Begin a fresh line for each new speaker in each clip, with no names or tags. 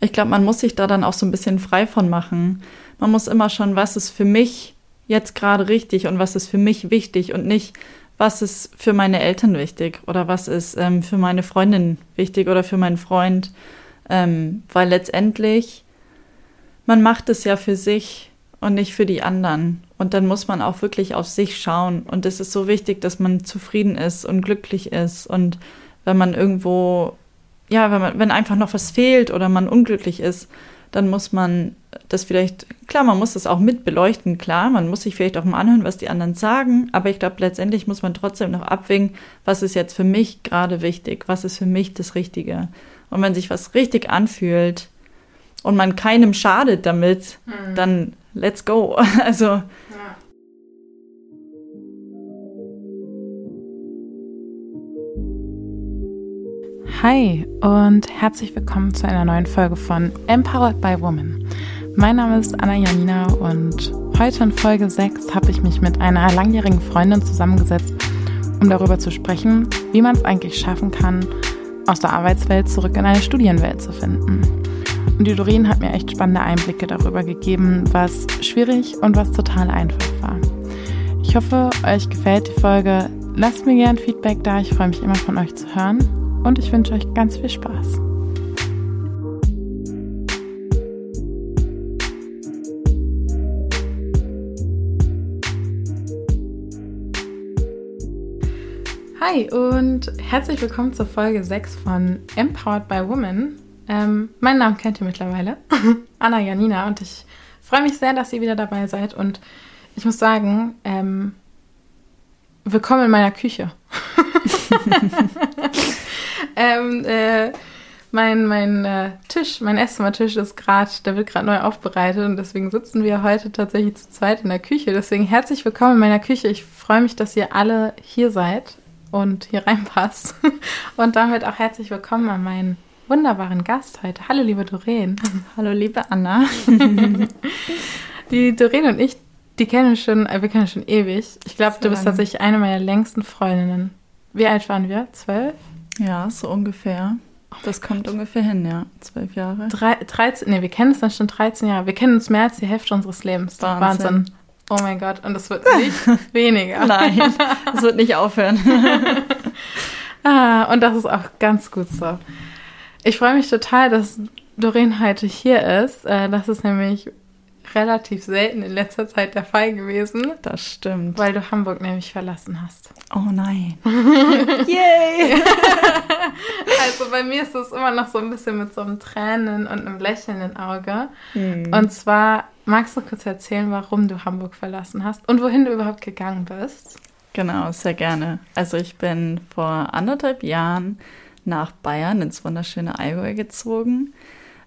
ich glaube, man muss sich da dann auch so ein bisschen frei von machen. Man muss immer schon, was ist für mich jetzt gerade richtig und was ist für mich wichtig und nicht, was ist für meine Eltern wichtig oder was ist ähm, für meine Freundin wichtig oder für meinen Freund. Ähm, weil letztendlich, man macht es ja für sich und nicht für die anderen. Und dann muss man auch wirklich auf sich schauen. Und es ist so wichtig, dass man zufrieden ist und glücklich ist. Und wenn man irgendwo ja, wenn, man, wenn einfach noch was fehlt oder man unglücklich ist, dann muss man das vielleicht, klar, man muss das auch mit beleuchten, klar, man muss sich vielleicht auch mal anhören, was die anderen sagen, aber ich glaube, letztendlich muss man trotzdem noch abwägen, was ist jetzt für mich gerade wichtig, was ist für mich das Richtige. Und wenn sich was richtig anfühlt und man keinem schadet damit, mhm. dann let's go. Also
Hi und herzlich willkommen zu einer neuen Folge von Empowered by Woman. Mein Name ist Anna Janina und heute in Folge 6 habe ich mich mit einer langjährigen Freundin zusammengesetzt, um darüber zu sprechen, wie man es eigentlich schaffen kann, aus der Arbeitswelt zurück in eine Studienwelt zu finden. Und die Doreen hat mir echt spannende Einblicke darüber gegeben, was schwierig und was total einfach war. Ich hoffe, euch gefällt die Folge. Lasst mir gerne Feedback da, ich freue mich immer von euch zu hören und ich wünsche euch ganz viel Spaß. Hi und herzlich willkommen zur Folge 6 von Empowered by Women. Ähm, meinen Namen kennt ihr mittlerweile, Anna Janina, und ich freue mich sehr, dass ihr wieder dabei seid. Und ich muss sagen, ähm, willkommen in meiner Küche. ähm, äh, mein, mein äh, Tisch, mein Esszimmertisch ist gerade, der wird gerade neu aufbereitet und deswegen sitzen wir heute tatsächlich zu zweit in der Küche. Deswegen herzlich willkommen in meiner Küche. Ich freue mich, dass ihr alle hier seid und hier reinpasst. Und damit auch herzlich willkommen an meinen wunderbaren Gast heute. Hallo, liebe Doreen.
Hallo, liebe Anna.
die Doreen und ich, die kennen schon, äh, wir kennen schon ewig. Ich glaube, du bist tatsächlich eine meiner längsten Freundinnen. Wie alt waren wir? Zwölf?
Ja, so ungefähr. Das kommt ungefähr hin, ja. Zwölf Jahre.
Drei, 13, nee, wir kennen uns dann schon 13 Jahre. Wir kennen uns mehr als die Hälfte unseres Lebens.
Wahnsinn. Wahnsinn.
Oh mein Gott, und es wird nicht weniger.
Nein, es wird nicht aufhören.
ah, und das ist auch ganz gut so. Ich freue mich total, dass Doreen heute hier ist. Äh, das ist nämlich relativ selten in letzter Zeit der Fall gewesen.
Das stimmt.
Weil du Hamburg nämlich verlassen hast.
Oh nein.
Yay! also bei mir ist es immer noch so ein bisschen mit so einem Tränen und einem lächelnden Auge. Hm. Und zwar, magst du kurz erzählen, warum du Hamburg verlassen hast und wohin du überhaupt gegangen bist?
Genau, sehr gerne. Also ich bin vor anderthalb Jahren nach Bayern ins wunderschöne Allgäu gezogen.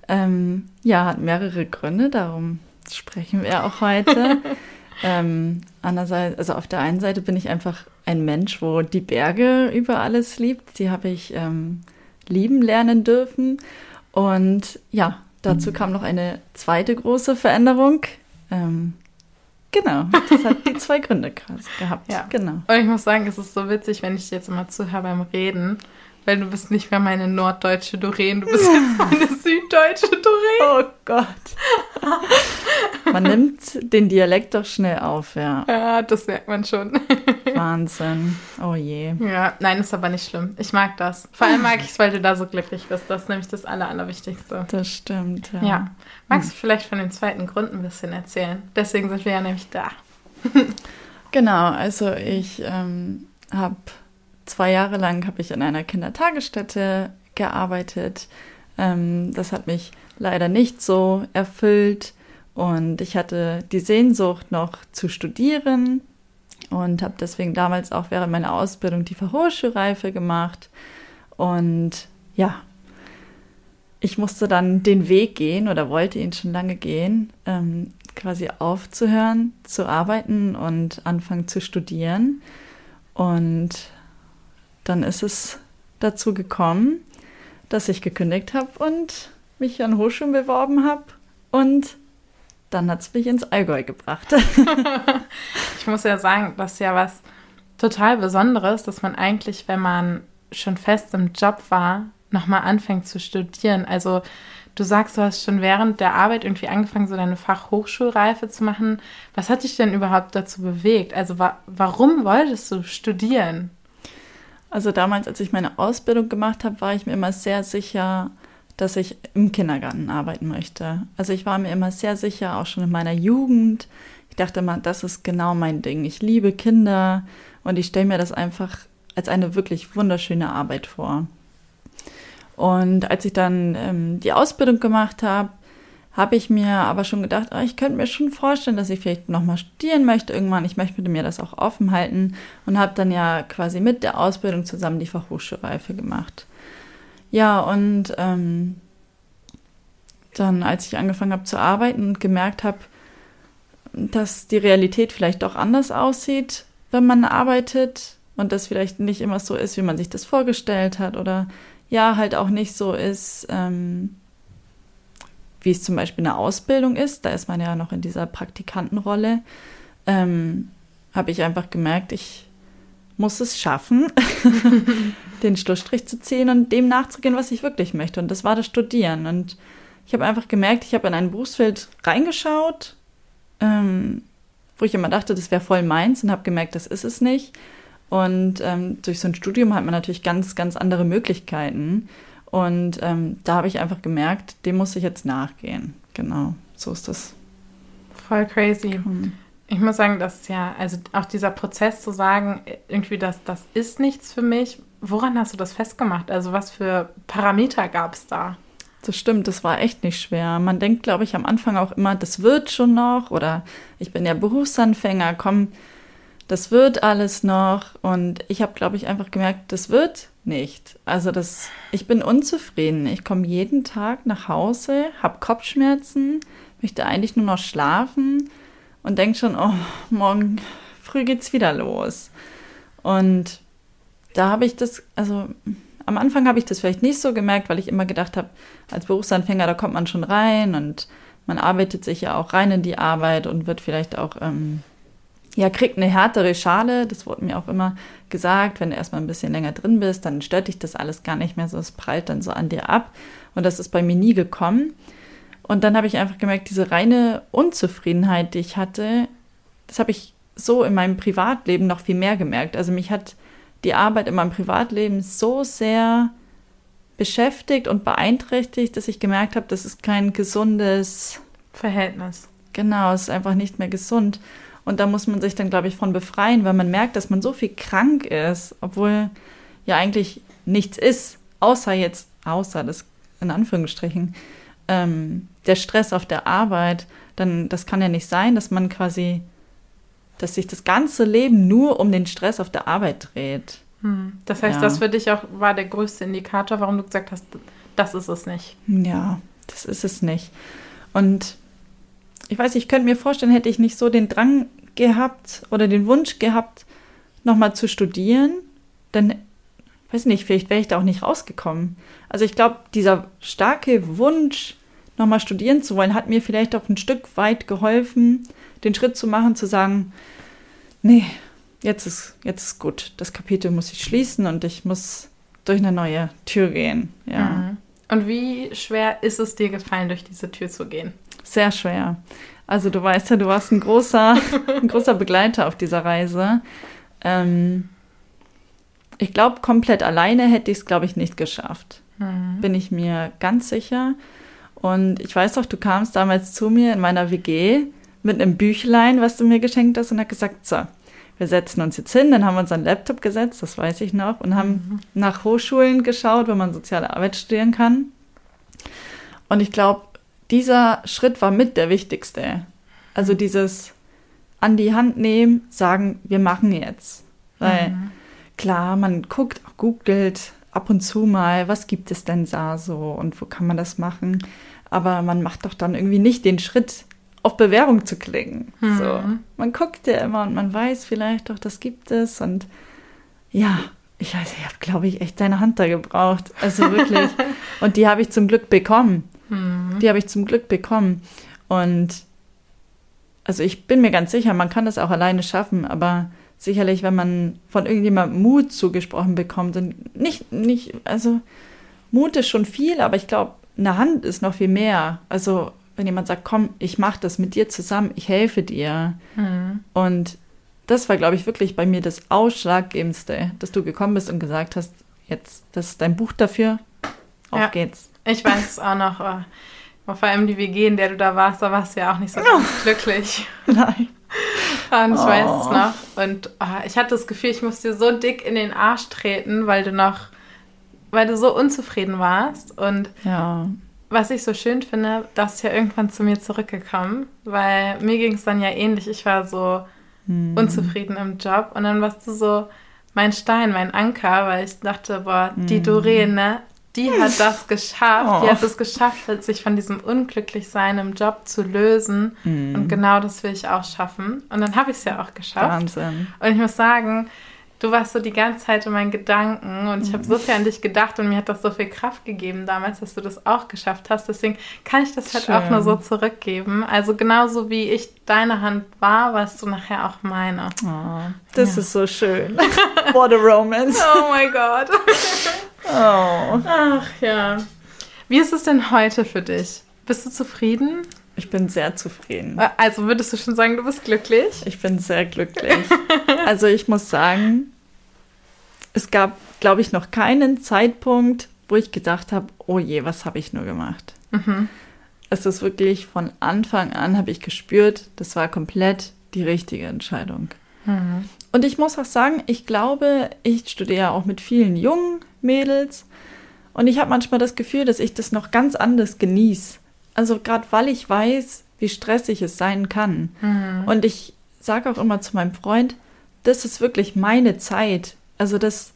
Ähm, ja, hat mehrere Gründe, darum sprechen wir auch heute. ähm, andererseits, also auf der einen Seite bin ich einfach ein Mensch, wo die Berge über alles liebt. Die habe ich ähm, lieben lernen dürfen. Und ja, dazu kam noch eine zweite große Veränderung. Ähm, genau, das hat die zwei Gründe gehabt.
Ja.
Genau.
Und ich muss sagen, es ist so witzig, wenn ich jetzt immer zuhöre beim Reden, weil du bist nicht mehr meine norddeutsche Doreen, du bist jetzt meine süddeutsche Doreen.
Oh Gott. Man nimmt den Dialekt doch schnell auf, ja.
Ja, das merkt man schon.
Wahnsinn. Oh je.
Ja, nein, ist aber nicht schlimm. Ich mag das. Vor allem mag ich es, weil du da so glücklich bist. Das ist nämlich das Aller, Allerwichtigste.
Das stimmt, ja.
Ja. Magst du vielleicht von den zweiten Gründen ein bisschen erzählen? Deswegen sind wir ja nämlich da.
genau, also ich ähm, habe zwei Jahre lang habe ich in einer Kindertagesstätte gearbeitet. Ähm, das hat mich leider nicht so erfüllt und ich hatte die Sehnsucht noch zu studieren und habe deswegen damals auch während meiner Ausbildung die Fachhochschulreife gemacht und ja, ich musste dann den Weg gehen oder wollte ihn schon lange gehen, ähm, quasi aufzuhören, zu arbeiten und anfangen zu studieren. Und dann ist es dazu gekommen, dass ich gekündigt habe und mich an Hochschulen beworben habe und dann hat es mich ins Allgäu gebracht.
ich muss ja sagen, das ist ja was total Besonderes, dass man eigentlich, wenn man schon fest im Job war, nochmal anfängt zu studieren. Also Du sagst, du hast schon während der Arbeit irgendwie angefangen, so deine Fachhochschulreife zu machen. Was hat dich denn überhaupt dazu bewegt? Also wa warum wolltest du studieren?
Also damals, als ich meine Ausbildung gemacht habe, war ich mir immer sehr sicher, dass ich im Kindergarten arbeiten möchte. Also ich war mir immer sehr sicher, auch schon in meiner Jugend. Ich dachte immer, das ist genau mein Ding. Ich liebe Kinder und ich stelle mir das einfach als eine wirklich wunderschöne Arbeit vor. Und als ich dann ähm, die Ausbildung gemacht habe, habe ich mir aber schon gedacht, oh, ich könnte mir schon vorstellen, dass ich vielleicht nochmal studieren möchte irgendwann. Ich möchte mir das auch offen halten und habe dann ja quasi mit der Ausbildung zusammen die Fachhochschulreife gemacht. Ja, und ähm, dann, als ich angefangen habe zu arbeiten und gemerkt habe, dass die Realität vielleicht doch anders aussieht, wenn man arbeitet und das vielleicht nicht immer so ist, wie man sich das vorgestellt hat oder ja, halt auch nicht so ist, ähm, wie es zum Beispiel eine Ausbildung ist. Da ist man ja noch in dieser Praktikantenrolle. Ähm, habe ich einfach gemerkt, ich muss es schaffen, den Schlussstrich zu ziehen und dem nachzugehen, was ich wirklich möchte. Und das war das Studieren. Und ich habe einfach gemerkt, ich habe in ein Berufsfeld reingeschaut, ähm, wo ich immer dachte, das wäre voll meins und habe gemerkt, das ist es nicht. Und ähm, durch so ein Studium hat man natürlich ganz, ganz andere Möglichkeiten. Und ähm, da habe ich einfach gemerkt, dem muss ich jetzt nachgehen. Genau, so ist das.
Voll crazy. Mhm. Ich muss sagen, dass ja, also auch dieser Prozess zu sagen, irgendwie, das, das ist nichts für mich. Woran hast du das festgemacht? Also was für Parameter gab es da?
Das stimmt, das war echt nicht schwer. Man denkt, glaube ich, am Anfang auch immer, das wird schon noch oder ich bin ja Berufsanfänger, komm, das wird alles noch. Und ich habe, glaube ich, einfach gemerkt, das wird nicht. Also das, ich bin unzufrieden. Ich komme jeden Tag nach Hause, habe Kopfschmerzen, möchte eigentlich nur noch schlafen und denke schon, oh, morgen früh geht's wieder los. Und da habe ich das, also am Anfang habe ich das vielleicht nicht so gemerkt, weil ich immer gedacht habe, als Berufsanfänger, da kommt man schon rein und man arbeitet sich ja auch rein in die Arbeit und wird vielleicht auch, ähm, ja, kriegt eine härtere Schale. Das wurde mir auch immer gesagt, wenn du erstmal ein bisschen länger drin bist, dann stört dich das alles gar nicht mehr so, es prallt dann so an dir ab. Und das ist bei mir nie gekommen. Und dann habe ich einfach gemerkt, diese reine Unzufriedenheit, die ich hatte, das habe ich so in meinem Privatleben noch viel mehr gemerkt. Also mich hat die Arbeit in meinem Privatleben so sehr beschäftigt und beeinträchtigt, dass ich gemerkt habe, das ist kein gesundes
Verhältnis.
Genau, es ist einfach nicht mehr gesund. Und da muss man sich dann, glaube ich, von befreien, weil man merkt, dass man so viel krank ist, obwohl ja eigentlich nichts ist, außer jetzt, außer das in Anführungsstrichen, ähm, der Stress auf der Arbeit. Dann, das kann ja nicht sein, dass man quasi dass sich das ganze Leben nur um den Stress auf der Arbeit dreht.
Hm. Das heißt, ja. das für dich auch war der größte Indikator, warum du gesagt hast, das ist es nicht.
Ja, das ist es nicht. Und ich weiß, ich könnte mir vorstellen, hätte ich nicht so den Drang gehabt oder den Wunsch gehabt, nochmal zu studieren, dann, weiß nicht, vielleicht wäre ich da auch nicht rausgekommen. Also ich glaube, dieser starke Wunsch, nochmal studieren zu wollen, hat mir vielleicht auch ein Stück weit geholfen, den Schritt zu machen, zu sagen, nee, jetzt ist, jetzt ist gut. Das Kapitel muss ich schließen und ich muss durch eine neue Tür gehen. Ja. Mhm.
Und wie schwer ist es dir gefallen, durch diese Tür zu gehen?
Sehr schwer. Also du weißt ja, du warst ein großer, ein großer Begleiter auf dieser Reise. Ähm, ich glaube, komplett alleine hätte ich es, glaube ich, nicht geschafft. Mhm. Bin ich mir ganz sicher. Und ich weiß doch, du kamst damals zu mir in meiner WG mit einem Büchlein, was du mir geschenkt hast, und hat gesagt, so, wir setzen uns jetzt hin, dann haben wir uns einen Laptop gesetzt, das weiß ich noch, und haben mhm. nach Hochschulen geschaut, wo man soziale Arbeit studieren kann. Und ich glaube, dieser Schritt war mit der wichtigste. Also dieses an die Hand nehmen, sagen, wir machen jetzt. Weil mhm. klar, man guckt, googelt ab und zu mal, was gibt es denn da so und wo kann man das machen. Aber man macht doch dann irgendwie nicht den Schritt, auf Bewerbung zu klicken. Mhm. So. Man guckt ja immer und man weiß vielleicht doch, das gibt es. Und ja, ich weiß, ich habe, glaube ich, echt deine Hand da gebraucht. Also wirklich. und die habe ich zum Glück bekommen. Mhm. Die habe ich zum Glück bekommen. Und also ich bin mir ganz sicher, man kann das auch alleine schaffen, aber sicherlich, wenn man von irgendjemandem Mut zugesprochen bekommt und nicht, nicht, also Mut ist schon viel, aber ich glaube, eine Hand ist noch viel mehr. Also wenn jemand sagt, komm, ich mache das mit dir zusammen, ich helfe dir. Mhm. Und das war, glaube ich, wirklich bei mir das Ausschlaggebendste, dass du gekommen bist und gesagt hast, jetzt, das ist dein Buch dafür, auf ja, geht's.
Ich weiß es auch noch, oh, vor allem die WG, in der du da warst, da warst du ja auch nicht so ganz oh. glücklich. Nein. Und ich oh. weiß es oh. noch. Und oh, ich hatte das Gefühl, ich musste dir so dick in den Arsch treten, weil du noch, weil du so unzufrieden warst. Und ja was ich so schön finde, das ist ja irgendwann zu mir zurückgekommen, weil mir ging es dann ja ähnlich. Ich war so hm. unzufrieden im Job und dann warst du so mein Stein, mein Anker, weil ich dachte, boah, die hm. Doreen, ne, die hat das geschafft. Oh. Die hat es geschafft, sich von diesem Unglücklichsein im Job zu lösen. Mm. Und genau das will ich auch schaffen. Und dann habe ich es ja auch geschafft. Wahnsinn. Und ich muss sagen, du warst so die ganze Zeit in meinen Gedanken und ich habe so viel an dich gedacht und mir hat das so viel Kraft gegeben damals, dass du das auch geschafft hast. Deswegen kann ich das halt Schön. auch nur so zurückgeben. Also genauso wie ich deine Hand war, warst du nachher auch meine.
Oh, das ja. ist so schön. What a romance.
Oh mein Gott. Oh. Ach ja. Wie ist es denn heute für dich? Bist du zufrieden?
Ich bin sehr zufrieden.
Also würdest du schon sagen, du bist glücklich?
Ich bin sehr glücklich. also ich muss sagen, es gab, glaube ich, noch keinen Zeitpunkt, wo ich gedacht habe, oh je, was habe ich nur gemacht. Mhm. Es ist wirklich von Anfang an, habe ich gespürt, das war komplett die richtige Entscheidung. Mhm. Und ich muss auch sagen, ich glaube, ich studiere auch mit vielen jungen Mädels und ich habe manchmal das Gefühl, dass ich das noch ganz anders genieße. Also gerade weil ich weiß, wie stressig es sein kann. Mhm. Und ich sage auch immer zu meinem Freund, das ist wirklich meine Zeit. Also das,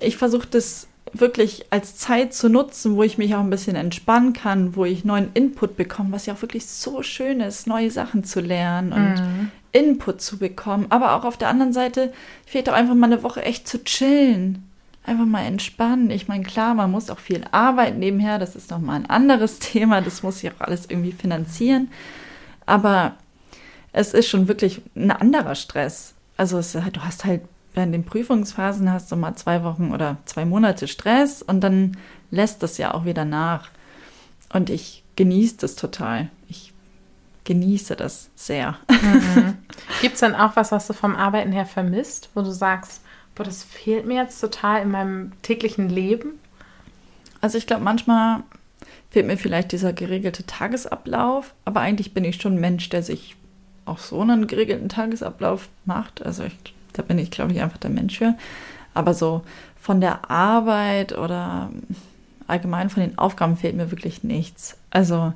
ich versuche das wirklich als Zeit zu nutzen, wo ich mich auch ein bisschen entspannen kann, wo ich neuen Input bekomme, was ja auch wirklich so schön ist, neue Sachen zu lernen und mhm. Input zu bekommen. Aber auch auf der anderen Seite fehlt auch einfach mal eine Woche echt zu chillen einfach mal entspannen. Ich meine, klar, man muss auch viel arbeiten nebenher, das ist nochmal ein anderes Thema, das muss sich auch alles irgendwie finanzieren. Aber es ist schon wirklich ein anderer Stress. Also es, du hast halt während den Prüfungsphasen hast du mal zwei Wochen oder zwei Monate Stress und dann lässt das ja auch wieder nach. Und ich genieße das total. Ich genieße das sehr.
Mhm. Gibt es dann auch was, was du vom Arbeiten her vermisst, wo du sagst, boah, das fehlt mir jetzt total in meinem täglichen Leben?
Also ich glaube, manchmal fehlt mir vielleicht dieser geregelte Tagesablauf, aber eigentlich bin ich schon ein Mensch, der sich auch so einen geregelten Tagesablauf macht. Also ich, da bin ich, glaube ich, einfach der Mensch für. Aber so von der Arbeit oder allgemein von den Aufgaben fehlt mir wirklich nichts. Also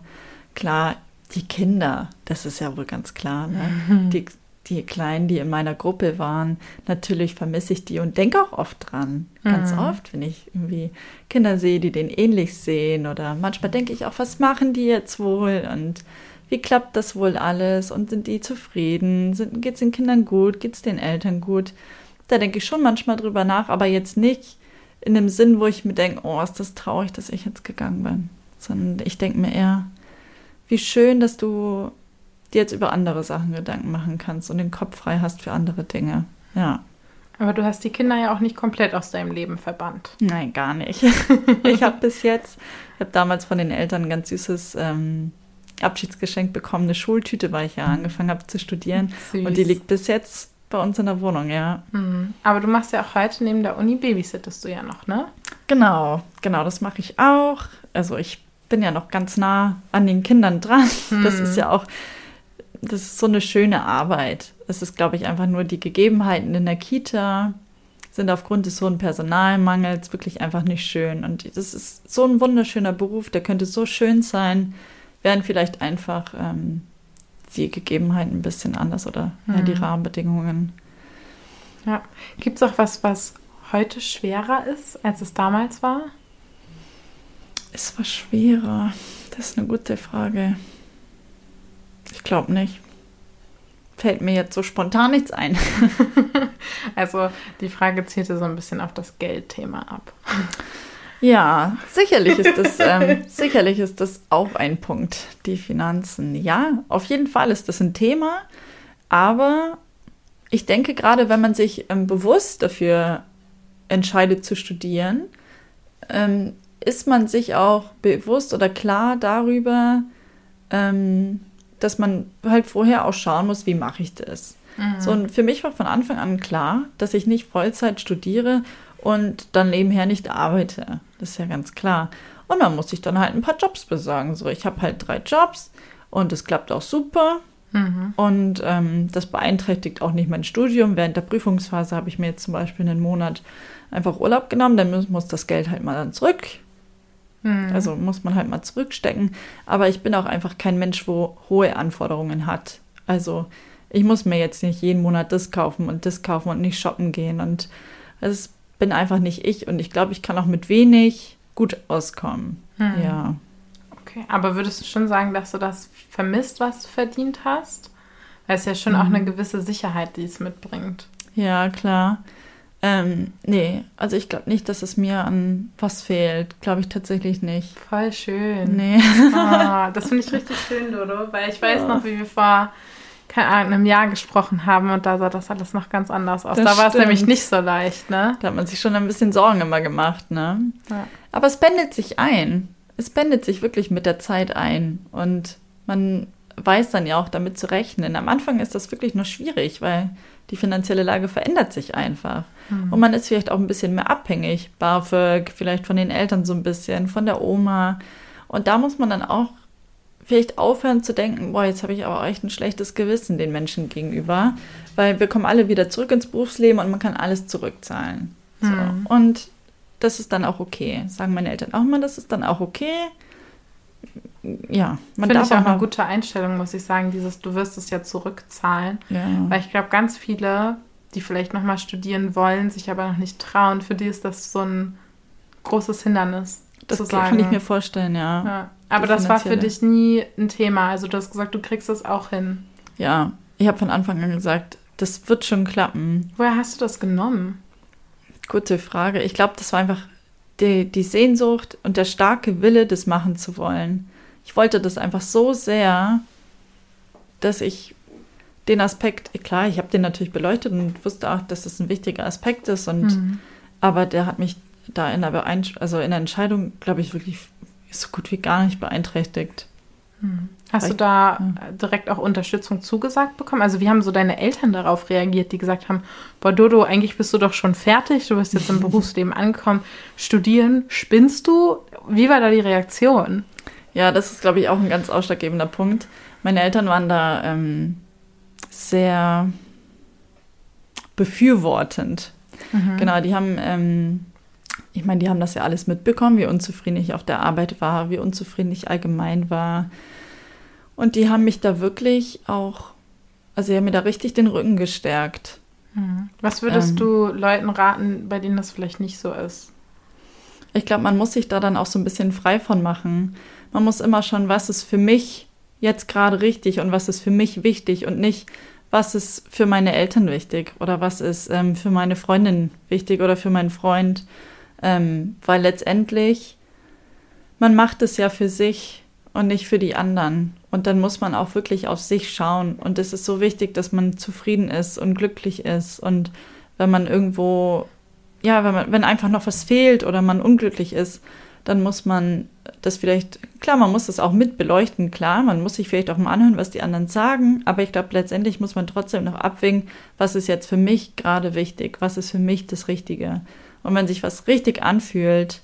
klar, die Kinder, das ist ja wohl ganz klar. Ne? Mhm. Die die Kleinen, die in meiner Gruppe waren, natürlich vermisse ich die und denke auch oft dran. Ganz mhm. oft, wenn ich irgendwie Kinder sehe, die den ähnlich sehen oder manchmal denke ich auch, was machen die jetzt wohl und wie klappt das wohl alles und sind die zufrieden? Geht es den Kindern gut? Geht es den Eltern gut? Da denke ich schon manchmal drüber nach, aber jetzt nicht in dem Sinn, wo ich mir denke, oh, ist das traurig, dass ich jetzt gegangen bin. Sondern ich denke mir eher, wie schön, dass du dir jetzt über andere Sachen Gedanken machen kannst und den Kopf frei hast für andere Dinge. Ja.
Aber du hast die Kinder ja auch nicht komplett aus deinem Leben verbannt.
Nein, gar nicht. ich habe bis jetzt, ich habe damals von den Eltern ein ganz süßes ähm, Abschiedsgeschenk bekommen, eine Schultüte, weil ich ja angefangen habe zu studieren. Süß. Und die liegt bis jetzt bei uns in der Wohnung, ja.
Mhm. Aber du machst ja auch heute neben der Uni babysittest du ja noch, ne?
Genau, genau, das mache ich auch. Also ich bin ja noch ganz nah an den Kindern dran. Mhm. Das ist ja auch das ist so eine schöne Arbeit. Es ist, glaube ich, einfach nur die Gegebenheiten in der Kita sind aufgrund des hohen Personalmangels wirklich einfach nicht schön. Und das ist so ein wunderschöner Beruf, der könnte so schön sein, wären vielleicht einfach ähm, die Gegebenheiten ein bisschen anders oder mhm. ja, die mhm. Rahmenbedingungen.
Ja. Gibt es auch was, was heute schwerer ist, als es damals war?
Es war schwerer. Das ist eine gute Frage. Ich glaube nicht. Fällt mir jetzt so spontan nichts ein.
also die Frage zielte so ein bisschen auf das Geldthema ab.
Ja, sicherlich ist das, ähm, sicherlich ist das auch ein Punkt, die Finanzen. Ja, auf jeden Fall ist das ein Thema, aber ich denke gerade, wenn man sich ähm, bewusst dafür entscheidet zu studieren, ähm, ist man sich auch bewusst oder klar darüber, ähm, dass man halt vorher auch schauen muss, wie mache ich das. Mhm. So, und für mich war von Anfang an klar, dass ich nicht Vollzeit studiere und dann nebenher nicht arbeite. Das ist ja ganz klar. Und dann muss ich dann halt ein paar Jobs besorgen. So, ich habe halt drei Jobs und es klappt auch super. Mhm. Und ähm, das beeinträchtigt auch nicht mein Studium. Während der Prüfungsphase habe ich mir jetzt zum Beispiel einen Monat einfach Urlaub genommen. Dann muss, muss das Geld halt mal dann zurück. Mhm. Also muss man halt mal zurückstecken. Aber ich bin auch einfach kein Mensch, wo hohe Anforderungen hat. Also ich muss mir jetzt nicht jeden Monat das kaufen und das kaufen und nicht shoppen gehen. Und es bin einfach nicht ich. Und ich glaube, ich kann auch mit wenig gut auskommen. Mhm. Ja.
Okay, aber würdest du schon sagen, dass du das vermisst, was du verdient hast? Weil es ja schon mhm. auch eine gewisse Sicherheit, die es mitbringt.
Ja, klar. Ähm, nee, also ich glaube nicht, dass es mir an was fehlt. Glaube ich tatsächlich nicht.
Voll schön.
Nee.
Oh, das finde ich richtig schön, Dodo, weil ich weiß ja. noch, wie wir vor keine Ahnung, einem Jahr gesprochen haben und da sah das alles noch ganz anders aus. Das da war es nämlich nicht so leicht, ne?
Da hat man sich schon ein bisschen Sorgen immer gemacht, ne? Ja. Aber es pendelt sich ein. Es pendelt sich wirklich mit der Zeit ein und man weiß dann ja auch damit zu rechnen. Am Anfang ist das wirklich nur schwierig, weil die finanzielle Lage verändert sich einfach. Mhm. Und man ist vielleicht auch ein bisschen mehr abhängig. BAföG, vielleicht von den Eltern so ein bisschen, von der Oma. Und da muss man dann auch vielleicht aufhören zu denken, boah, jetzt habe ich aber echt ein schlechtes Gewissen den Menschen gegenüber, weil wir kommen alle wieder zurück ins Berufsleben und man kann alles zurückzahlen. So. Hm. Und das ist dann auch okay. Sagen meine Eltern auch immer, das ist dann auch okay. Ja,
man Finde darf ich auch eine gute Einstellung, muss ich sagen, dieses, du wirst es ja zurückzahlen. Ja. Weil ich glaube, ganz viele, die vielleicht nochmal studieren wollen, sich aber noch nicht trauen, für die ist das so ein großes Hindernis.
Das kann ich mir vorstellen, ja.
ja. Aber das war für dich nie ein Thema. Also du hast gesagt, du kriegst das auch hin.
Ja, ich habe von Anfang an gesagt, das wird schon klappen.
Woher hast du das genommen?
Gute Frage. Ich glaube, das war einfach die, die Sehnsucht und der starke Wille, das machen zu wollen. Ich wollte das einfach so sehr, dass ich den Aspekt, klar, ich habe den natürlich beleuchtet und wusste auch, dass das ein wichtiger Aspekt ist. Und mhm. aber der hat mich da in der, also in der Entscheidung, glaube ich, wirklich so gut wie gar nicht beeinträchtigt.
Hm. Hast Weil du da ja. direkt auch Unterstützung zugesagt bekommen? Also wie haben so deine Eltern darauf reagiert, die gesagt haben, boah Dodo, eigentlich bist du doch schon fertig, du bist jetzt im Berufsleben angekommen, studieren, spinnst du? Wie war da die Reaktion?
Ja, das ist, glaube ich, auch ein ganz ausschlaggebender Punkt. Meine Eltern waren da ähm, sehr befürwortend. Mhm. Genau, die haben ähm, ich meine, die haben das ja alles mitbekommen, wie unzufrieden ich auf der Arbeit war, wie unzufrieden ich allgemein war. Und die haben mich da wirklich auch, also sie haben mir da richtig den Rücken gestärkt.
Hm. Was würdest ähm, du Leuten raten, bei denen das vielleicht nicht so ist?
Ich glaube, man muss sich da dann auch so ein bisschen frei von machen. Man muss immer schon, was ist für mich jetzt gerade richtig und was ist für mich wichtig und nicht, was ist für meine Eltern wichtig oder was ist ähm, für meine Freundin wichtig oder für meinen Freund. Ähm, weil letztendlich, man macht es ja für sich und nicht für die anderen. Und dann muss man auch wirklich auf sich schauen. Und es ist so wichtig, dass man zufrieden ist und glücklich ist. Und wenn man irgendwo, ja, wenn, man, wenn einfach noch was fehlt oder man unglücklich ist, dann muss man das vielleicht, klar, man muss das auch mit beleuchten, klar, man muss sich vielleicht auch mal anhören, was die anderen sagen, aber ich glaube, letztendlich muss man trotzdem noch abwägen, was ist jetzt für mich gerade wichtig, was ist für mich das Richtige. Und wenn sich was richtig anfühlt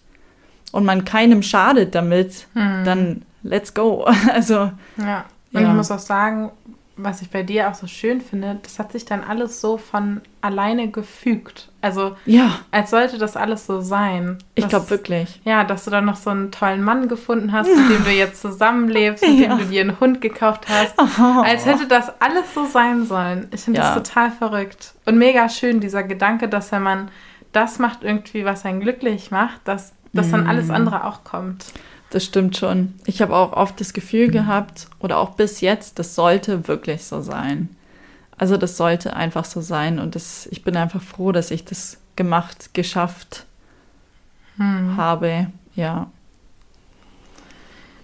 und man keinem schadet damit, hm. dann let's go. Also.
Ja. Und ja. ich muss auch sagen, was ich bei dir auch so schön finde, das hat sich dann alles so von alleine gefügt. Also, ja. als sollte das alles so sein.
Ich glaube wirklich.
Ja, dass du dann noch so einen tollen Mann gefunden hast, mit dem du jetzt zusammenlebst, mit ja. dem du dir einen Hund gekauft hast. Oh. Als hätte das alles so sein sollen. Ich finde ja. das total verrückt. Und mega schön, dieser Gedanke, dass wenn man das macht irgendwie, was einen glücklich macht, dass, dass dann alles mhm. andere auch kommt.
Das stimmt schon. Ich habe auch oft das Gefühl gehabt, oder auch bis jetzt, das sollte wirklich so sein. Also das sollte einfach so sein. Und das, ich bin einfach froh, dass ich das gemacht, geschafft hm. habe. Ja.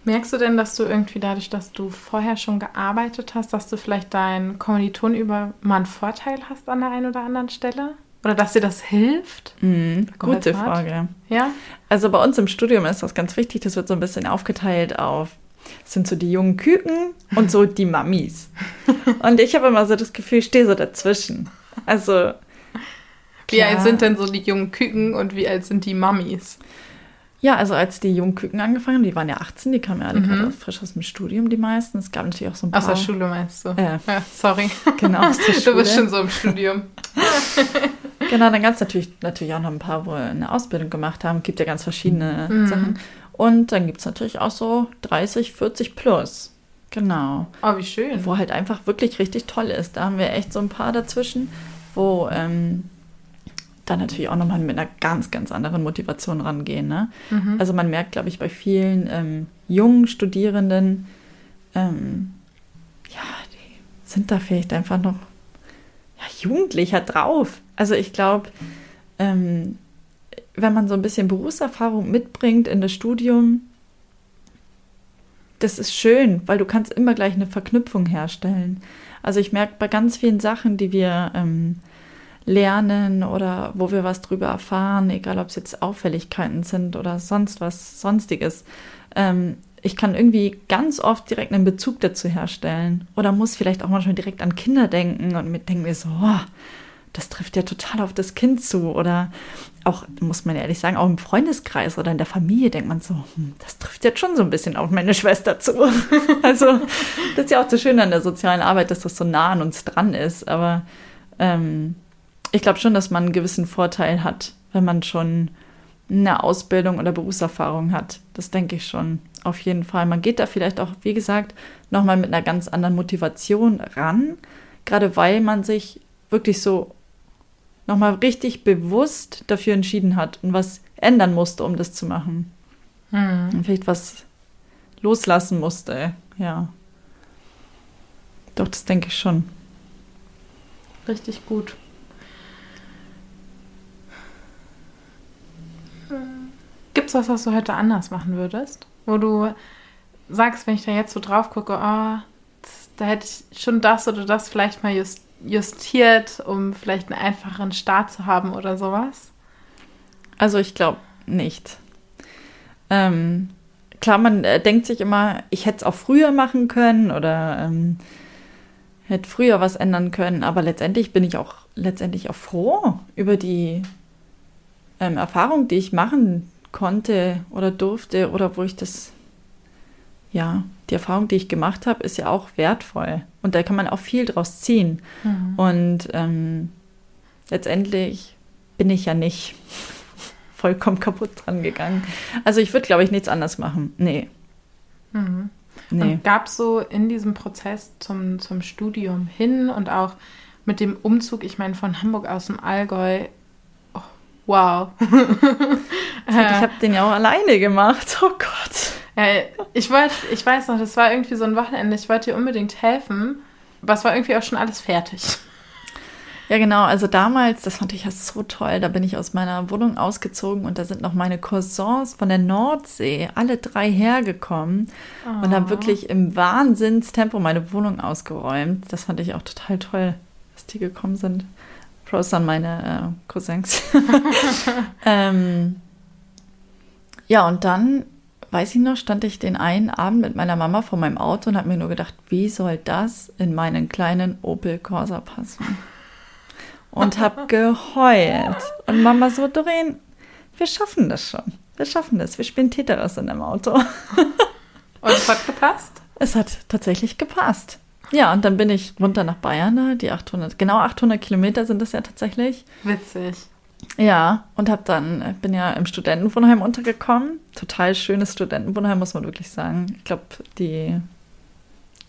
Merkst du denn, dass du irgendwie dadurch, dass du vorher schon gearbeitet hast, dass du vielleicht deinen Kommilitonen über mal einen Vorteil hast an der einen oder anderen Stelle? Oder dass dir das hilft?
Mhm, gute Frage. Ja. Also bei uns im Studium ist das ganz wichtig, das wird so ein bisschen aufgeteilt auf, sind so die jungen Küken und so die Mamis. und ich habe immer so das Gefühl, ich stehe so dazwischen. Also.
Wie alt sind denn so die jungen Küken und wie alt sind die Mamis?
Ja, also als die Jungküken angefangen haben, die waren ja 18, die kamen ja alle mhm. gerade frisch aus dem Studium, die meisten. Es gab natürlich auch so ein
paar. Aus der Schule meinst du? Äh, ja, sorry. Genau, aus der Schule. Du bist schon so im Studium.
genau, dann gab es natürlich, natürlich auch noch ein paar, wo eine Ausbildung gemacht haben. Gibt ja ganz verschiedene mhm. Sachen. Und dann gibt es natürlich auch so 30, 40 plus. Genau.
Oh, wie schön.
Wo halt einfach wirklich richtig toll ist. Da haben wir echt so ein paar dazwischen, wo ähm, dann natürlich auch nochmal mit einer ganz, ganz anderen Motivation rangehen. Ne? Mhm. Also man merkt, glaube ich, bei vielen ähm, jungen Studierenden, ähm, ja, die sind da vielleicht einfach noch ja, jugendlicher drauf. Also ich glaube, ähm, wenn man so ein bisschen Berufserfahrung mitbringt in das Studium, das ist schön, weil du kannst immer gleich eine Verknüpfung herstellen. Also ich merke bei ganz vielen Sachen, die wir ähm, lernen oder wo wir was drüber erfahren, egal ob es jetzt Auffälligkeiten sind oder sonst was sonstiges. Ähm, ich kann irgendwie ganz oft direkt einen Bezug dazu herstellen oder muss vielleicht auch manchmal direkt an Kinder denken und mit denken mir so, oh, das trifft ja total auf das Kind zu oder auch, muss man ehrlich sagen, auch im Freundeskreis oder in der Familie denkt man so, hm, das trifft jetzt schon so ein bisschen auf meine Schwester zu. also das ist ja auch so schön an der sozialen Arbeit, dass das so nah an uns dran ist, aber ähm, ich glaube schon, dass man einen gewissen Vorteil hat, wenn man schon eine Ausbildung oder Berufserfahrung hat. Das denke ich schon. Auf jeden Fall. Man geht da vielleicht auch, wie gesagt, nochmal mit einer ganz anderen Motivation ran. Gerade weil man sich wirklich so nochmal richtig bewusst dafür entschieden hat und was ändern musste, um das zu machen. Hm. Und vielleicht was loslassen musste. Ja. Doch, das denke ich schon.
Richtig gut. Gibt es was, was du heute anders machen würdest? Wo du sagst, wenn ich da jetzt so drauf gucke, oh, da hätte ich schon das oder das vielleicht mal just, justiert, um vielleicht einen einfacheren Start zu haben oder sowas?
Also ich glaube nicht. Ähm, klar, man äh, denkt sich immer, ich hätte es auch früher machen können oder ähm, hätte früher was ändern können, aber letztendlich bin ich auch letztendlich auch froh über die ähm, Erfahrung, die ich machen konnte oder durfte oder wo ich das, ja, die Erfahrung, die ich gemacht habe, ist ja auch wertvoll. Und da kann man auch viel draus ziehen. Mhm. Und ähm, letztendlich bin ich ja nicht vollkommen kaputt dran gegangen. Also ich würde, glaube ich, nichts anders machen. Nee.
Mhm. nee. gab es so in diesem Prozess zum, zum Studium hin und auch mit dem Umzug, ich meine, von Hamburg aus dem Allgäu Wow.
ich habe den ja auch alleine gemacht. Oh Gott.
Ja, ich wollte, ich weiß noch, das war irgendwie so ein Wochenende. Ich wollte dir unbedingt helfen, aber es war irgendwie auch schon alles fertig.
Ja, genau. Also damals, das fand ich ja so toll. Da bin ich aus meiner Wohnung ausgezogen und da sind noch meine Cousins von der Nordsee, alle drei hergekommen oh. und haben oh. wirklich im Wahnsinnstempo meine Wohnung ausgeräumt. Das fand ich auch total toll, dass die gekommen sind. Prost an meine äh, Cousins. ähm, ja, und dann, weiß ich noch, stand ich den einen Abend mit meiner Mama vor meinem Auto und habe mir nur gedacht, wie soll das in meinen kleinen Opel Corsa passen? Und habe geheult. Und Mama so, Doreen, wir schaffen das schon. Wir schaffen das. Wir spielen Tetris in dem Auto. und
es hat gepasst?
Es hat tatsächlich gepasst. Ja, und dann bin ich runter nach Bayern, da, die 800, genau 800 Kilometer sind das ja tatsächlich.
Witzig.
Ja, und hab dann, äh, bin ja im Studentenwohnheim untergekommen. Total schönes Studentenwohnheim, muss man wirklich sagen. Ich glaube, die,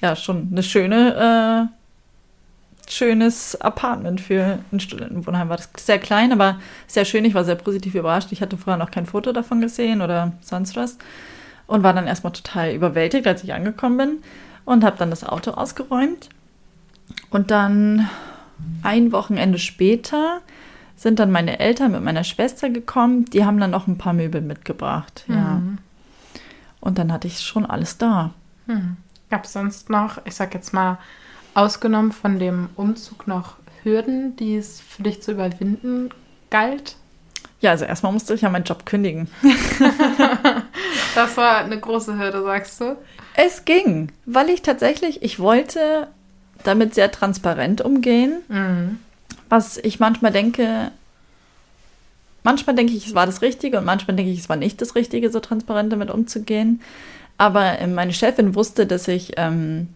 ja, schon eine schöne, äh, schönes Apartment für ein Studentenwohnheim. War das sehr klein, aber sehr schön. Ich war sehr positiv überrascht. Ich hatte vorher noch kein Foto davon gesehen oder sonst was. Und war dann erstmal total überwältigt, als ich angekommen bin und habe dann das Auto ausgeräumt. Und dann ein Wochenende später sind dann meine Eltern mit meiner Schwester gekommen. Die haben dann noch ein paar Möbel mitgebracht. Ja. Mhm. Und dann hatte ich schon alles da.
Mhm. Gab es sonst noch, ich sag jetzt mal, ausgenommen von dem Umzug noch Hürden, die es für dich zu überwinden galt?
Ja, also erstmal musste ich ja meinen Job kündigen.
das war eine große Hürde, sagst du?
Es ging, weil ich tatsächlich, ich wollte damit sehr transparent umgehen, mhm. Was ich manchmal denke, manchmal denke ich, es war das Richtige und manchmal denke ich, es war nicht das Richtige, so transparent damit umzugehen. Aber äh, meine Chefin wusste, dass ich ähm,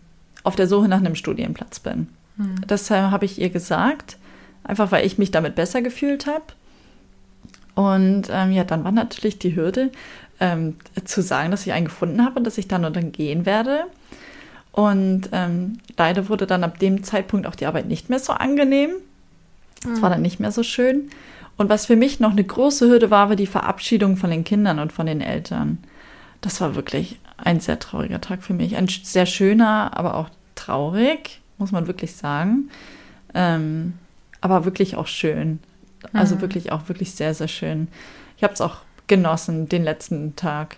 auf der Suche nach einem Studienplatz bin. Mhm. Das äh, habe ich ihr gesagt, einfach weil ich mich damit besser gefühlt habe. Und ähm, ja, dann war natürlich die Hürde, ähm, zu sagen, dass ich einen gefunden habe und dass ich dann und dann gehen werde. Und ähm, leider wurde dann ab dem Zeitpunkt auch die Arbeit nicht mehr so angenehm. Es mhm. war dann nicht mehr so schön. Und was für mich noch eine große Hürde war, war die Verabschiedung von den Kindern und von den Eltern. Das war wirklich ein sehr trauriger Tag für mich. Ein sehr schöner, aber auch traurig, muss man wirklich sagen. Ähm, aber wirklich auch schön. Also mhm. wirklich auch wirklich sehr, sehr schön. Ich habe es auch genossen, den letzten Tag.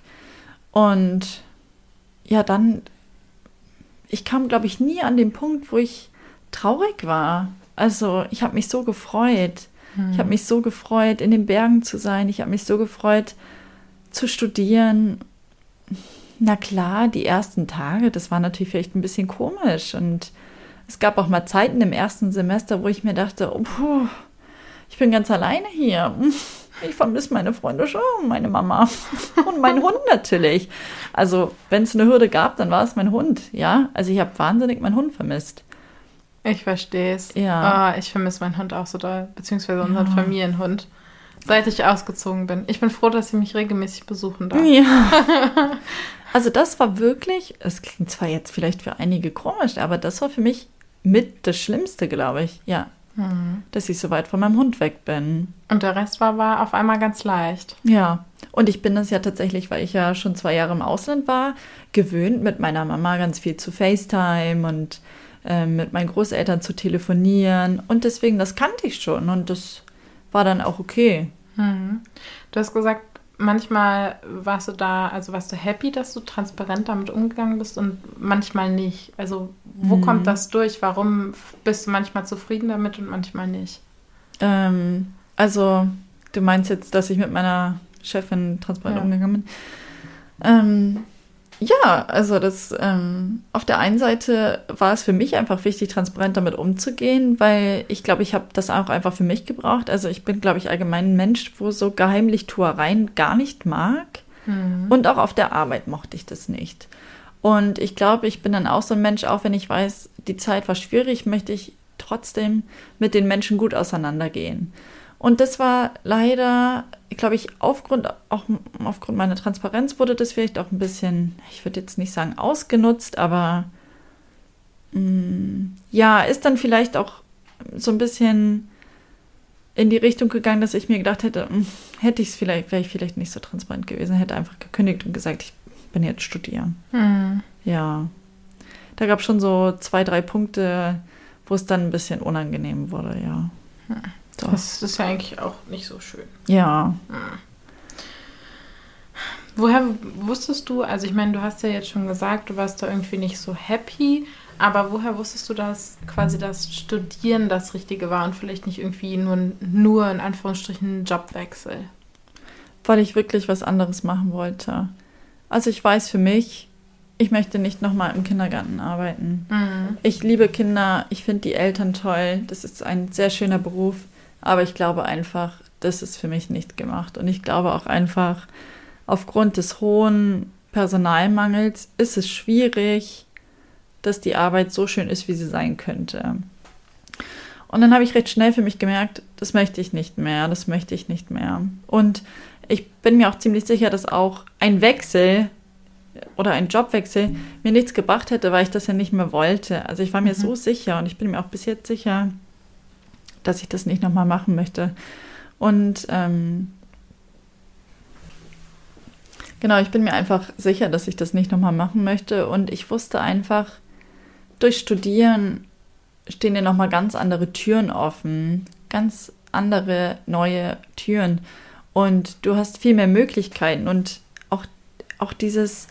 Und ja, dann, ich kam, glaube ich, nie an den Punkt, wo ich traurig war. Also ich habe mich so gefreut. Mhm. Ich habe mich so gefreut, in den Bergen zu sein. Ich habe mich so gefreut, zu studieren. Na klar, die ersten Tage, das war natürlich vielleicht ein bisschen komisch. Und es gab auch mal Zeiten im ersten Semester, wo ich mir dachte, oh, puh, ich bin ganz alleine hier. Ich vermisse meine Freunde schon, meine Mama und meinen Hund natürlich. Also, wenn es eine Hürde gab, dann war es mein Hund, ja. Also, ich habe wahnsinnig meinen Hund vermisst.
Ich verstehe es. Ja. Oh, ich vermisse meinen Hund auch so doll, beziehungsweise unseren ja. Familienhund, seit ich ausgezogen bin. Ich bin froh, dass sie mich regelmäßig besuchen darf. Ja.
Also das war wirklich, es klingt zwar jetzt vielleicht für einige komisch, aber das war für mich mit das Schlimmste, glaube ich. Ja. Mhm. Dass ich so weit von meinem Hund weg bin.
Und der Rest war, war auf einmal ganz leicht.
Ja. Und ich bin das ja tatsächlich, weil ich ja schon zwei Jahre im Ausland war, gewöhnt, mit meiner Mama ganz viel zu FaceTime und äh, mit meinen Großeltern zu telefonieren. Und deswegen, das kannte ich schon. Und das war dann auch okay.
Mhm. Du hast gesagt, manchmal warst du da, also warst du happy, dass du transparent damit umgegangen bist und manchmal nicht. Also wo mhm. kommt das durch? Warum bist du manchmal zufrieden damit und manchmal nicht?
Ähm, also du meinst jetzt, dass ich mit meiner Chefin transparent ja. umgegangen bin. Ähm, ja, also das ähm, auf der einen Seite war es für mich einfach wichtig, transparent damit umzugehen, weil ich glaube, ich habe das auch einfach für mich gebraucht. Also ich bin, glaube ich, allgemein ein Mensch, wo so Geheimlichtuereien gar nicht mag. Mhm. Und auch auf der Arbeit mochte ich das nicht. Und ich glaube, ich bin dann auch so ein Mensch, auch wenn ich weiß, die Zeit war schwierig, möchte ich trotzdem mit den Menschen gut auseinandergehen. Und das war leider, glaube ich, aufgrund, auch aufgrund meiner Transparenz wurde das vielleicht auch ein bisschen, ich würde jetzt nicht sagen ausgenutzt, aber mh, mm, ja, ist dann vielleicht auch so ein bisschen in die Richtung gegangen, dass ich mir gedacht hätte, mh, mm, hätte ich es vielleicht, wäre ich vielleicht nicht so transparent gewesen, hätte einfach gekündigt und gesagt, ich bin jetzt studieren. Mhm. Ja. Da gab es schon so zwei, drei Punkte, wo es dann ein bisschen unangenehm wurde, ja.
Mhm. Doch. Das ist ja eigentlich auch nicht so schön.
Ja. Hm.
Woher wusstest du, also ich meine, du hast ja jetzt schon gesagt, du warst da irgendwie nicht so happy, aber woher wusstest du, dass quasi das Studieren das Richtige war und vielleicht nicht irgendwie nur, nur in Anführungsstrichen Jobwechsel?
Weil ich wirklich was anderes machen wollte. Also ich weiß für mich, ich möchte nicht nochmal im Kindergarten arbeiten. Mhm. Ich liebe Kinder, ich finde die Eltern toll, das ist ein sehr schöner Beruf. Aber ich glaube einfach, das ist für mich nicht gemacht. Und ich glaube auch einfach, aufgrund des hohen Personalmangels ist es schwierig, dass die Arbeit so schön ist, wie sie sein könnte. Und dann habe ich recht schnell für mich gemerkt, das möchte ich nicht mehr, das möchte ich nicht mehr. Und ich bin mir auch ziemlich sicher, dass auch ein Wechsel oder ein Jobwechsel mir nichts gebracht hätte, weil ich das ja nicht mehr wollte. Also ich war mir mhm. so sicher und ich bin mir auch bis jetzt sicher, dass ich das nicht nochmal machen möchte. Und ähm, genau, ich bin mir einfach sicher, dass ich das nicht nochmal machen möchte. Und ich wusste einfach, durch Studieren stehen dir nochmal ganz andere Türen offen, ganz andere neue Türen. Und du hast viel mehr Möglichkeiten und auch, auch dieses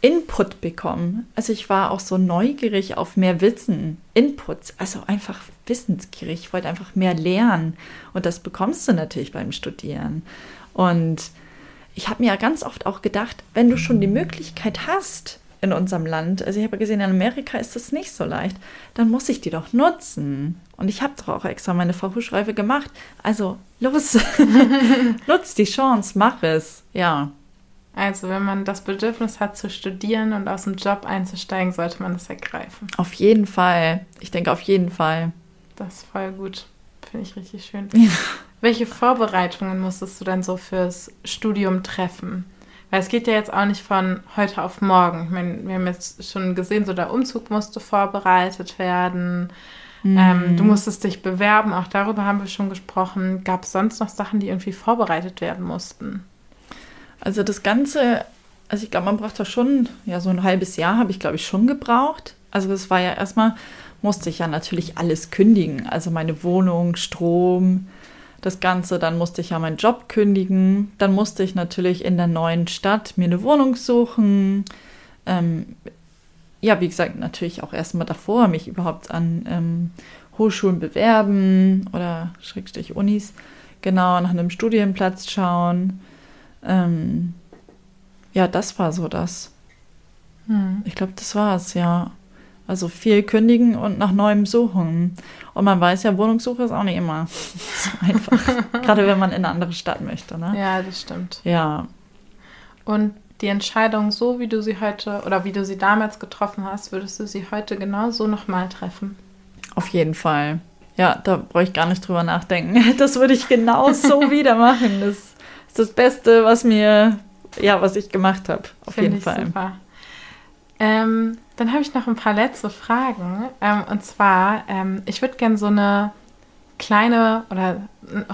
Input bekommen. Also ich war auch so neugierig auf mehr Wissen, Inputs, also einfach wissensgierig. Ich wollte einfach mehr lernen. Und das bekommst du natürlich beim Studieren. Und ich habe mir ja ganz oft auch gedacht, wenn du schon die Möglichkeit hast in unserem Land, also ich habe gesehen, in Amerika ist das nicht so leicht, dann muss ich die doch nutzen. Und ich habe doch auch extra meine Fachhochschreife gemacht. Also los, nutz die Chance, mach es. Ja.
Also, wenn man das Bedürfnis hat zu studieren und aus dem Job einzusteigen, sollte man das ergreifen.
Auf jeden Fall. Ich denke auf jeden Fall.
Das ist voll gut. Finde ich richtig schön. Ja. Welche Vorbereitungen musstest du denn so fürs Studium treffen? Weil es geht ja jetzt auch nicht von heute auf morgen. Ich meine, wir haben jetzt schon gesehen, so der Umzug musste vorbereitet werden. Mhm. Ähm, du musstest dich bewerben, auch darüber haben wir schon gesprochen. Gab es sonst noch Sachen, die irgendwie vorbereitet werden mussten?
Also das Ganze, also ich glaube, man braucht da schon, ja, so ein halbes Jahr habe ich, glaube ich, schon gebraucht. Also das war ja erstmal, musste ich ja natürlich alles kündigen. Also meine Wohnung, Strom, das Ganze. Dann musste ich ja meinen Job kündigen. Dann musste ich natürlich in der neuen Stadt mir eine Wohnung suchen. Ähm, ja, wie gesagt, natürlich auch erstmal davor mich überhaupt an ähm, Hochschulen bewerben oder Schrägstrich Unis. Genau, nach einem Studienplatz schauen. Ähm, ja, das war so das. Hm. Ich glaube, das war es, ja. Also viel kündigen und nach neuem suchen. Und man weiß ja, Wohnungssuche ist auch nicht immer so einfach. Gerade wenn man in eine andere Stadt möchte. Ne?
Ja, das stimmt.
Ja.
Und die Entscheidung, so wie du sie heute oder wie du sie damals getroffen hast, würdest du sie heute genauso nochmal treffen?
Auf jeden Fall. Ja, da brauche ich gar nicht drüber nachdenken. Das würde ich genau so wieder machen. Das ist das Beste, was mir, ja, was ich gemacht habe. Auf Find jeden Fall. Super.
Ähm, dann habe ich noch ein paar letzte Fragen. Ähm, und zwar, ähm, ich würde gerne so eine kleine oder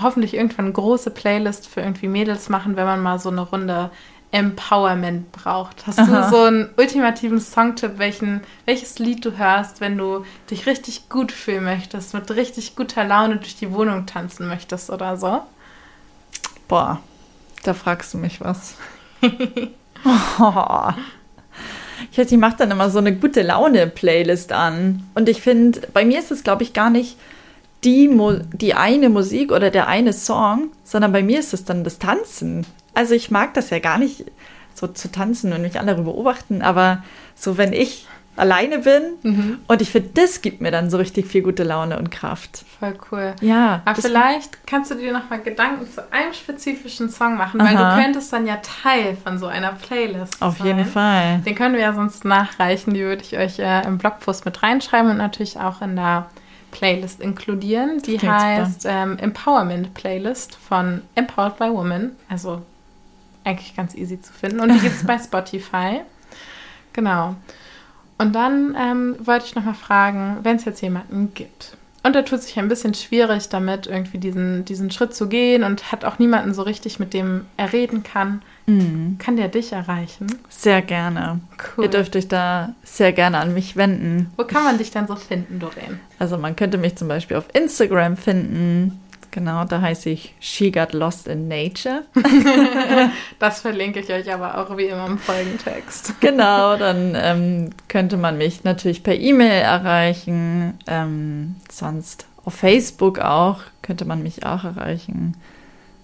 hoffentlich irgendwann große Playlist für irgendwie Mädels machen, wenn man mal so eine Runde Empowerment braucht. Hast Aha. du so einen ultimativen Songtipp, welchen, welches Lied du hörst, wenn du dich richtig gut fühlen möchtest, mit richtig guter Laune durch die Wohnung tanzen möchtest oder so?
Boah, da fragst du mich was. oh. Ich weiß, ich mache dann immer so eine gute Laune-Playlist an. Und ich finde, bei mir ist es, glaube ich, gar nicht die, die eine Musik oder der eine Song, sondern bei mir ist es dann das Tanzen. Also ich mag das ja gar nicht, so zu tanzen und mich andere beobachten, aber so wenn ich alleine bin. Mhm. Und ich finde, das gibt mir dann so richtig viel gute Laune und Kraft.
Voll cool.
Ja.
Aber vielleicht kannst du dir nochmal Gedanken zu einem spezifischen Song machen, Aha. weil du könntest dann ja Teil von so einer Playlist
Auf sein. jeden Fall.
Den können wir ja sonst nachreichen. Die würde ich euch äh, im Blogpost mit reinschreiben und natürlich auch in der Playlist inkludieren. Die heißt ähm, Empowerment Playlist von Empowered by Women. Also eigentlich ganz easy zu finden. Und die gibt es bei Spotify. Genau. Und dann ähm, wollte ich nochmal fragen, wenn es jetzt jemanden gibt und er tut sich ein bisschen schwierig damit, irgendwie diesen, diesen Schritt zu gehen und hat auch niemanden so richtig, mit dem er reden kann, mhm. kann der dich erreichen?
Sehr gerne. Cool. Ihr dürft euch da sehr gerne an mich wenden.
Wo kann man dich dann so finden, Doreen?
Also man könnte mich zum Beispiel auf Instagram finden. Genau, da heiße ich She Got Lost in Nature.
das verlinke ich euch aber auch wie immer im Folgentext.
genau, dann ähm, könnte man mich natürlich per E-Mail erreichen. Ähm, sonst auf Facebook auch könnte man mich auch erreichen.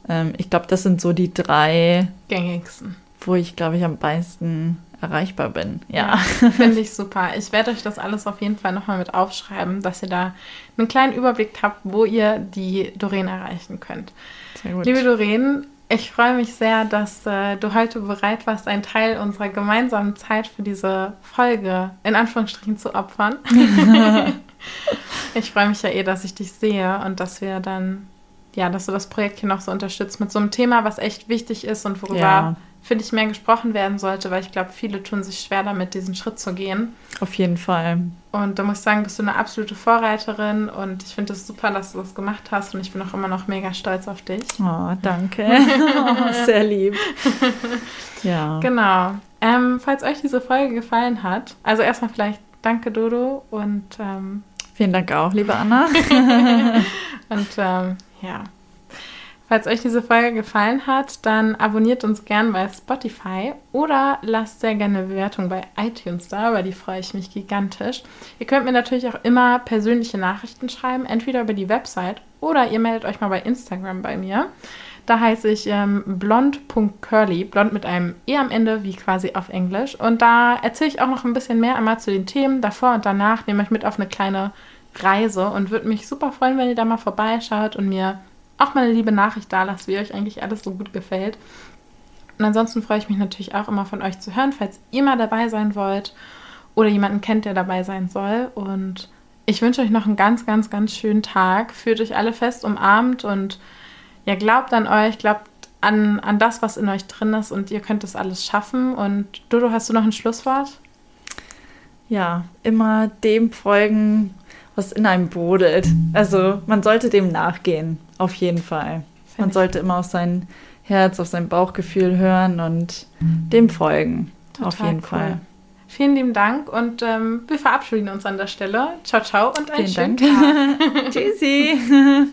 Ähm, ich glaube, das sind so die drei
gängigsten,
wo ich glaube ich am meisten erreichbar bin. Ja.
ja Finde ich super. Ich werde euch das alles auf jeden Fall nochmal mit aufschreiben, dass ihr da einen kleinen Überblick habt, wo ihr die Doreen erreichen könnt. Sehr gut. Liebe Doreen, ich freue mich sehr, dass äh, du heute bereit warst, einen Teil unserer gemeinsamen Zeit für diese Folge in Anführungsstrichen zu opfern. ich freue mich ja eh, dass ich dich sehe und dass wir dann, ja, dass du das Projekt hier noch so unterstützt mit so einem Thema, was echt wichtig ist und worüber ja finde ich, mehr gesprochen werden sollte, weil ich glaube, viele tun sich schwer damit, diesen Schritt zu gehen.
Auf jeden Fall.
Und da muss ich sagen, bist du eine absolute Vorreiterin und ich finde es das super, dass du das gemacht hast und ich bin auch immer noch mega stolz auf dich.
Oh, danke. oh, sehr lieb.
ja. Genau. Ähm, falls euch diese Folge gefallen hat, also erstmal vielleicht danke, Dodo und ähm,
vielen Dank auch, liebe Anna.
und ähm, ja. Falls euch diese Folge gefallen hat, dann abonniert uns gern bei Spotify oder lasst sehr gerne eine Bewertung bei iTunes da, über die freue ich mich gigantisch. Ihr könnt mir natürlich auch immer persönliche Nachrichten schreiben, entweder über die Website oder ihr meldet euch mal bei Instagram bei mir. Da heiße ich ähm, blond.curly, blond mit einem E am Ende, wie quasi auf Englisch. Und da erzähle ich auch noch ein bisschen mehr einmal zu den Themen davor und danach, nehme ich mit auf eine kleine Reise und würde mich super freuen, wenn ihr da mal vorbeischaut und mir auch mal eine liebe Nachricht da lasst, wie euch eigentlich alles so gut gefällt. Und ansonsten freue ich mich natürlich auch immer von euch zu hören, falls ihr mal dabei sein wollt oder jemanden kennt, der dabei sein soll. Und ich wünsche euch noch einen ganz, ganz, ganz schönen Tag. Fühlt euch alle fest umarmt und ja, glaubt an euch, glaubt an, an das, was in euch drin ist und ihr könnt das alles schaffen. Und Dodo, hast du noch ein Schlusswort?
Ja, immer dem folgen, was in einem brodelt. Also man sollte dem nachgehen, auf jeden Fall. Man sollte immer auf sein Herz, auf sein Bauchgefühl hören und dem folgen. Total auf jeden cool. Fall.
Vielen lieben Dank und ähm, wir verabschieden uns an der Stelle. Ciao, ciao und einen
Vielen schönen Dank. Tag. Tschüssi.